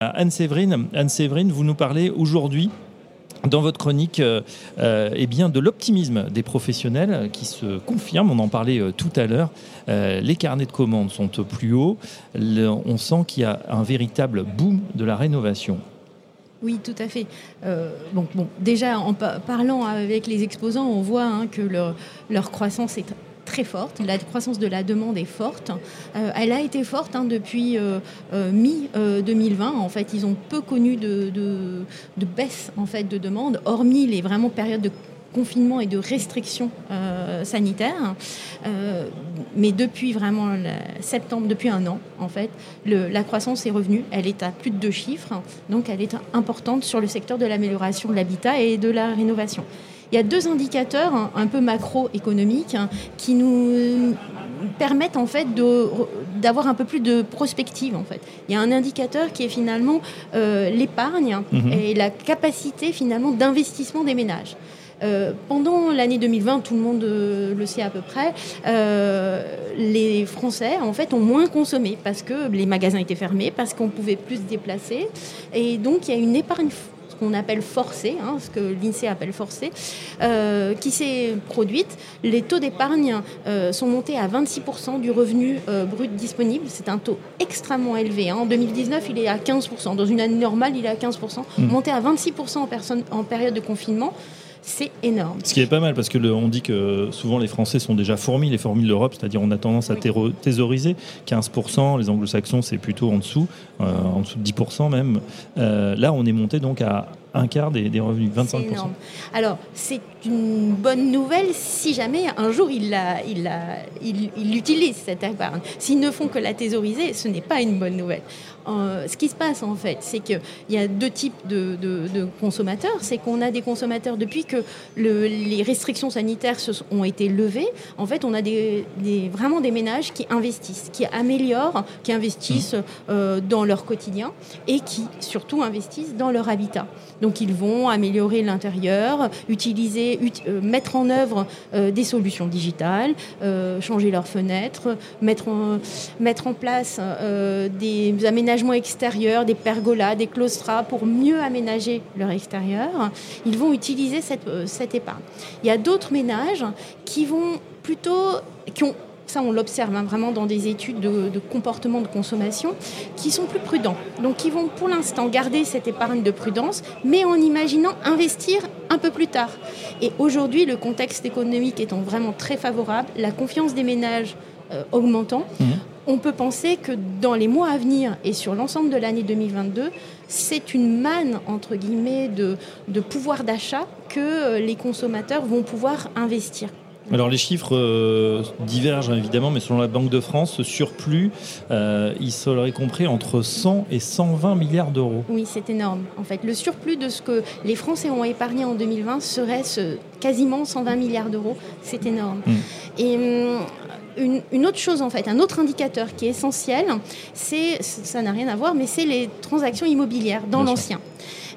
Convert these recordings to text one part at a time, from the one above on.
Anne-Séverine, Anne-Séverine, vous nous parlez aujourd'hui dans votre chronique euh, euh, eh bien, de l'optimisme des professionnels qui se confirme, on en parlait euh, tout à l'heure, les carnets de commandes sont plus haut, on sent qu'il y a un véritable boom de la rénovation. Oui, tout à fait. déjà, en parlant avec les exposants, on voit hein, que leur, leur croissance est forte. La croissance de la demande est forte. Euh, elle a été forte hein, depuis euh, euh, mi-2020. en fait, ils ont peu connu de, de, baisse en fait, de demande, hormis les vraiment périodes de confinement et de restrictions sanitaires. mais depuis vraiment septembre, depuis un an, en fait, la croissance est revenue. Elle est à plus de deux chiffres, donc elle est importante sur le secteur de l'amélioration de l'habitat et de la rénovation. Il y a deux indicateurs un peu macroéconomiques hein, qui nous permettent en fait d'avoir un peu plus de prospective en fait. Il y a un indicateur qui est finalement euh, l'épargne mhm. et la capacité finalement d'investissement des ménages. Euh, pendant l'année 2020, tout le monde euh, le sait à peu près, les Français en fait ont moins consommé parce que les magasins étaient fermés, parce qu'on pouvait plus se déplacer, et donc il y a une épargne qu'on appelle forcée, hein, ce que l'INSEE appelle forcée, euh, qui s'est produite. Les taux d'épargne euh, sont montés à 26% du revenu euh, brut disponible. C'est un taux extrêmement élevé. Hein. En 2019, il est à 15%. Dans une année normale, il est à 15%. Mmh. Monté à 26% en, en période de confinement c'est énorme. Ce qui est pas mal parce que on dit que souvent les Français sont déjà fourmis, les fourmis de l'Europe, c'est-à-dire on a tendance à thésauriser 15%, les Anglo-Saxons c'est plutôt en dessous, euh, en dessous de 10% même. Euh, là on est monté donc à un quart des, revenus, 25%. Énorme. Alors c'est une bonne nouvelle si jamais un jour ils il, il, utilisent cette épargne. S'ils ne font que la thésauriser, ce n'est pas une bonne nouvelle. Euh, ce qui se passe en fait, c'est qu'il y a deux types de, consommateurs. C'est qu'on a des consommateurs depuis que les restrictions sanitaires se, ont été levées. En fait, on a des, vraiment des ménages qui investissent, qui améliorent, qui investissent mmh. euh, dans leur quotidien et qui surtout investissent dans leur habitat. Donc ils vont améliorer l'intérieur, utiliser, euh, mettre en œuvre des solutions digitales, changer leurs fenêtres, mettre en, mettre en place des aménagements extérieur, des pergolas, des claustras pour mieux aménager leur extérieur, ils vont utiliser cette, euh, cette épargne. Il y a d'autres ménages qui vont plutôt, qui ont ça on l'observe hein, vraiment dans des études de, de, comportement de consommation, qui sont plus prudents. Donc qui vont pour l'instant garder cette épargne de prudence, mais en imaginant investir un peu plus tard. Et aujourd'hui, le contexte économique étant vraiment très favorable, la confiance des ménages euh, augmentant, mmh on peut penser que dans les mois à venir et sur l'ensemble de l'année 2022, c'est une manne, entre guillemets, de, pouvoir d'achat que euh, les consommateurs vont pouvoir investir. Alors les chiffres euh, divergent évidemment, mais selon la Banque de France, ce surplus, euh, il serait compris entre 100 et 120 milliards d'euros. Oui, c'est énorme. En fait, le surplus de ce que les Français ont épargné en 2020 serait quasiment 120 milliards d'euros. C'est énorme. Mmh. Et une, autre chose, en fait, un autre indicateur qui est essentiel, c'est, ça n'a rien à voir, mais c'est les transactions immobilières dans l'ancien.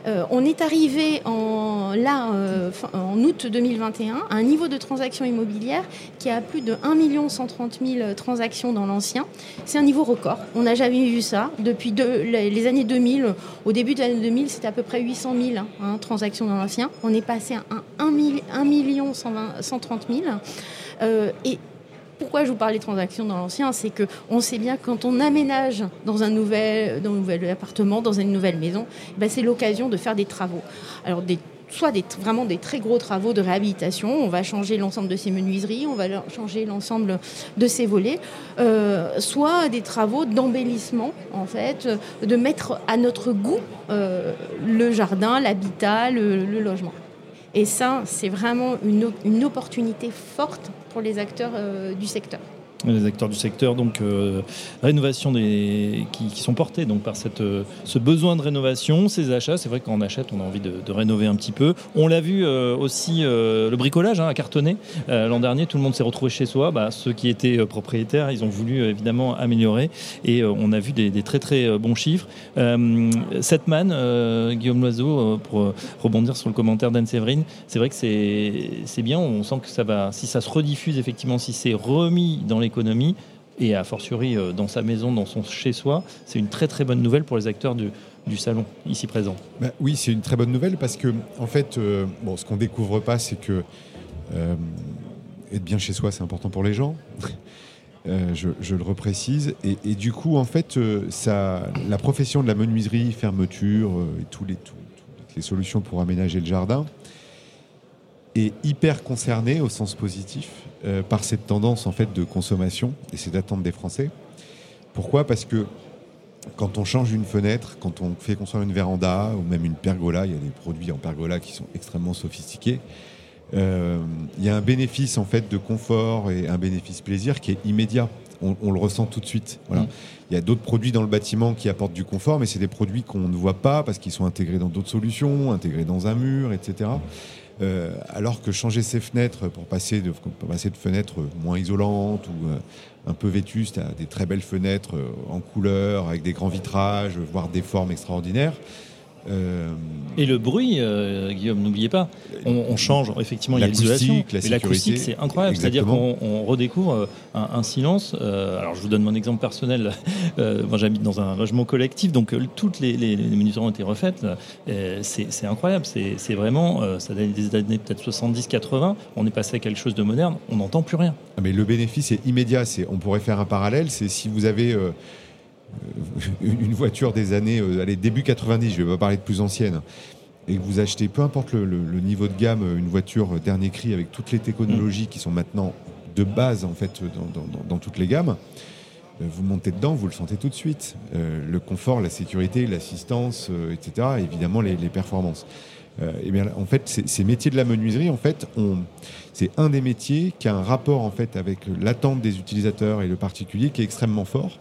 Euh, on est arrivé en, là, euh, en août 2021 à un niveau de transactions immobilières qui a plus de 1 130 000 transactions dans l'ancien. C'est un niveau record. On n'a jamais vu ça. Depuis les années 2000, au début de l'année 2000, c'était à peu près 800 000 hein, transactions dans l'ancien. On est passé à 1, 1 million 130 000. Euh, et pourquoi je vous parle des transactions dans l'ancien C'est que on sait bien que quand on aménage dans un nouvel, dans un nouvel appartement, dans une nouvelle maison, ben c'est l'occasion de faire des travaux. Alors soit des, vraiment des très gros travaux de réhabilitation. On va changer l'ensemble de ses menuiseries, on va changer l'ensemble de ses volets, euh, soit des travaux d'embellissement, en fait, de mettre à notre goût euh, le jardin, l'habitat, le, logement. Et ça, c'est vraiment une opportunité forte pour les acteurs euh, du secteur les acteurs du secteur, donc euh, rénovation qui, sont portés donc par cette, euh, ce besoin de rénovation, ces achats. C'est vrai qu'on achète, on a envie de, rénover un petit peu. On l'a vu euh, aussi le bricolage hein, a cartonné l'an dernier. Tout le monde s'est retrouvé chez soi. Bah, ceux qui étaient propriétaires, ils ont voulu évidemment améliorer et on a vu des, très très bons chiffres. cette manne, Guillaume Loiseau, pour rebondir sur le commentaire d'Anne-Séverine, c'est vrai que c'est bien. On sent que ça va, si ça se rediffuse effectivement, si c'est remis dans les et a fortiori euh, dans sa maison, dans son chez-soi, c'est une très très bonne nouvelle pour les acteurs du, salon ici présent. Bah oui, c'est une très bonne nouvelle parce que, en fait, bon, ce qu'on découvre pas, c'est que être bien chez soi, c'est important pour les gens. je, le reprécise. Et, du coup, en fait, la profession de la menuiserie, fermeture et toutes les solutions pour aménager le jardin, est hyper concerné au sens positif euh, par cette tendance en fait de consommation et cette attente des Français. Pourquoi? Parce que quand on change une fenêtre, quand on fait construire une véranda ou même une pergola, il y a des produits en pergola qui sont extrêmement sophistiqués. Euh, il y a un bénéfice en fait de confort et un bénéfice plaisir qui est immédiat. On, le ressent tout de suite. Voilà. Mmh. Il y a d'autres produits dans le bâtiment qui apportent du confort, mais c'est des produits qu'on ne voit pas parce qu'ils sont intégrés dans d'autres solutions, intégrés dans un mur, etc. Euh, alors que changer ses fenêtres pour passer de, passer de fenêtres moins isolantes ou euh, un peu vétustes à des très belles fenêtres euh, en couleur, avec des grands vitrages, voire des formes extraordinaires, euh, et le bruit, euh, Guillaume, n'oubliez pas, on, change, effectivement, l'isolation, mais l'acoustique, c'est incroyable. C'est-à-dire qu'on redécouvre euh, un, silence. alors, je vous donne mon exemple personnel. moi, j'habite dans un logement collectif, donc toutes les, les, ont été refaites. c'est incroyable. C'est vraiment, ça date des années peut-être 70-80. On est passé à quelque chose de moderne. On n'entend plus rien. Ah, mais le bénéfice est immédiat. On pourrait faire un parallèle. C'est si vous avez une voiture des années, euh, allez, début 90, je vais pas parler de plus ancienne, et que vous achetez, peu importe le, niveau de gamme, une voiture dernier cri avec toutes les technologies qui sont maintenant de base en fait dans, toutes les gammes, euh, vous montez dedans, vous le sentez tout de suite. le confort, la sécurité, l'assistance, etc. évidemment les, performances. et bien, en fait, ces métiers de la menuiserie, en fait, c'est un des métiers qui a un rapport en fait avec l'attente des utilisateurs et le particulier qui est extrêmement fort.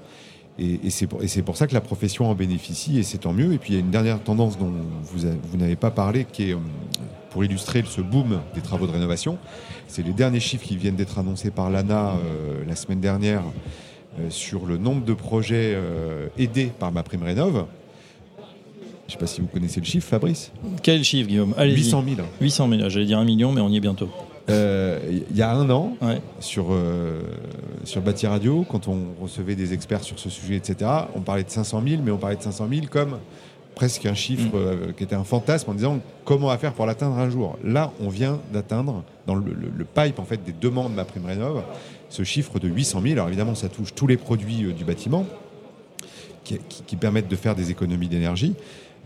Et, c'est pour, ça que la profession en bénéficie et c'est tant mieux. Et puis il y a une dernière tendance dont vous, n'avez pas parlé qui est euh, pour illustrer ce boom des travaux de rénovation. C'est les derniers chiffres qui viennent d'être annoncés par l'ANA euh, la semaine dernière euh, sur le nombre de projets aidés par ma prime rénov. Je ne sais pas si vous connaissez le chiffre, Fabrice. Quel chiffre, Guillaume? 800 000. 800 000, j'allais dire un million, mais on y est bientôt. Euh, il y a un an, sur, euh, sur Bâti Radio, quand on recevait des experts sur ce sujet, etc., on parlait de 500 000, mais on parlait de 500 000 comme presque un chiffre mm. euh, qui était un fantasme en disant comment on va faire pour l'atteindre un jour. Là, on vient d'atteindre, dans le, pipe en fait, des demandes de ma prime rénov, ce chiffre de 800 000. Alors évidemment, ça touche tous les produits du bâtiment qui, permettent de faire des économies d'énergie,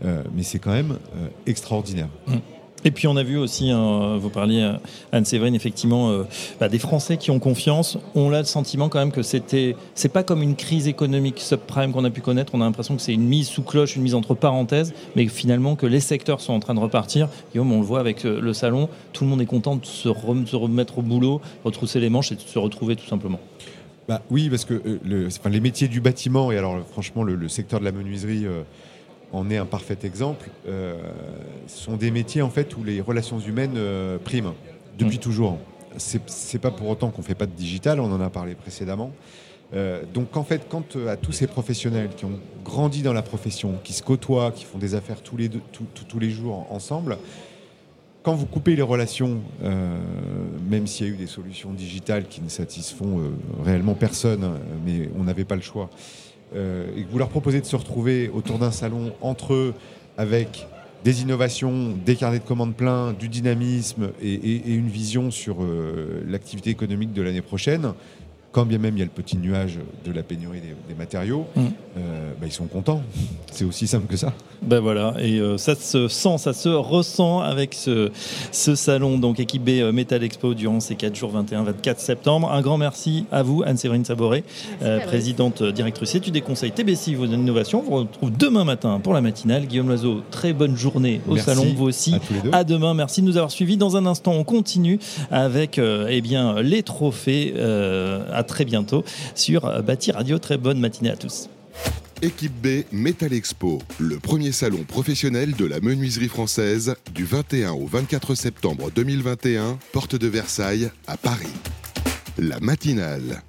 mais c'est quand même extraordinaire. Mm. Et puis on a vu aussi, hein, vous parliez euh, Anne-Séverine, effectivement, euh, bah, des Français qui ont confiance. On a le sentiment quand même que c'était, c'est pas comme une crise économique subprime qu'on a pu connaître. On a l'impression que c'est une mise sous cloche, une mise entre parenthèses, mais finalement que les secteurs sont en train de repartir. Guillaume, on le voit avec euh, le salon, tout le monde est content de se, remettre au boulot, retrousser les manches et de se retrouver tout simplement. Bah oui, parce que les métiers du bâtiment et alors franchement le, secteur de la menuiserie en est un parfait exemple. Euh, ce sont des métiers en fait où les relations humaines euh, priment depuis mm. toujours. C'est pas pour autant qu'on fait pas de digital, on en a parlé précédemment. Euh, donc en fait, quand à tous ces professionnels qui ont grandi dans la profession, qui se côtoient, qui font des affaires tous les, tous les jours ensemble, quand vous coupez les relations, même s'il y a eu des solutions digitales qui ne satisfont réellement personne, mais on n'avait pas le choix, euh, et que vous leur proposez de se retrouver autour d'un salon entre eux avec des innovations, des carnets de commandes pleins, du dynamisme et, une vision sur euh, l'activité économique de l'année prochaine, quand bien même il y a le petit nuage de la pénurie des, matériaux, mm. euh, bah, ils sont contents. C'est aussi simple que ça. Ben voilà, et euh, ça se sent, ça se ressent avec ce, ce salon, donc équipé euh, Metal Expo durant ces 4 jours 21-24 septembre. Un grand merci à vous, Anne-Séverine Saboré, présidente directrice études des conseils TBC vos innovations. On vous retrouve demain matin pour la matinale. Guillaume Loiseau, très bonne journée au salon, vous aussi. À, demain, merci de nous avoir suivis. Dans un instant, on continue avec eh bien, les trophées. à très bientôt sur Bâti Radio. Très bonne matinée à tous. Équipe B Metal Expo, le premier salon professionnel de la menuiserie française du 21 au 24 septembre 2021, porte de Versailles à Paris. La matinale.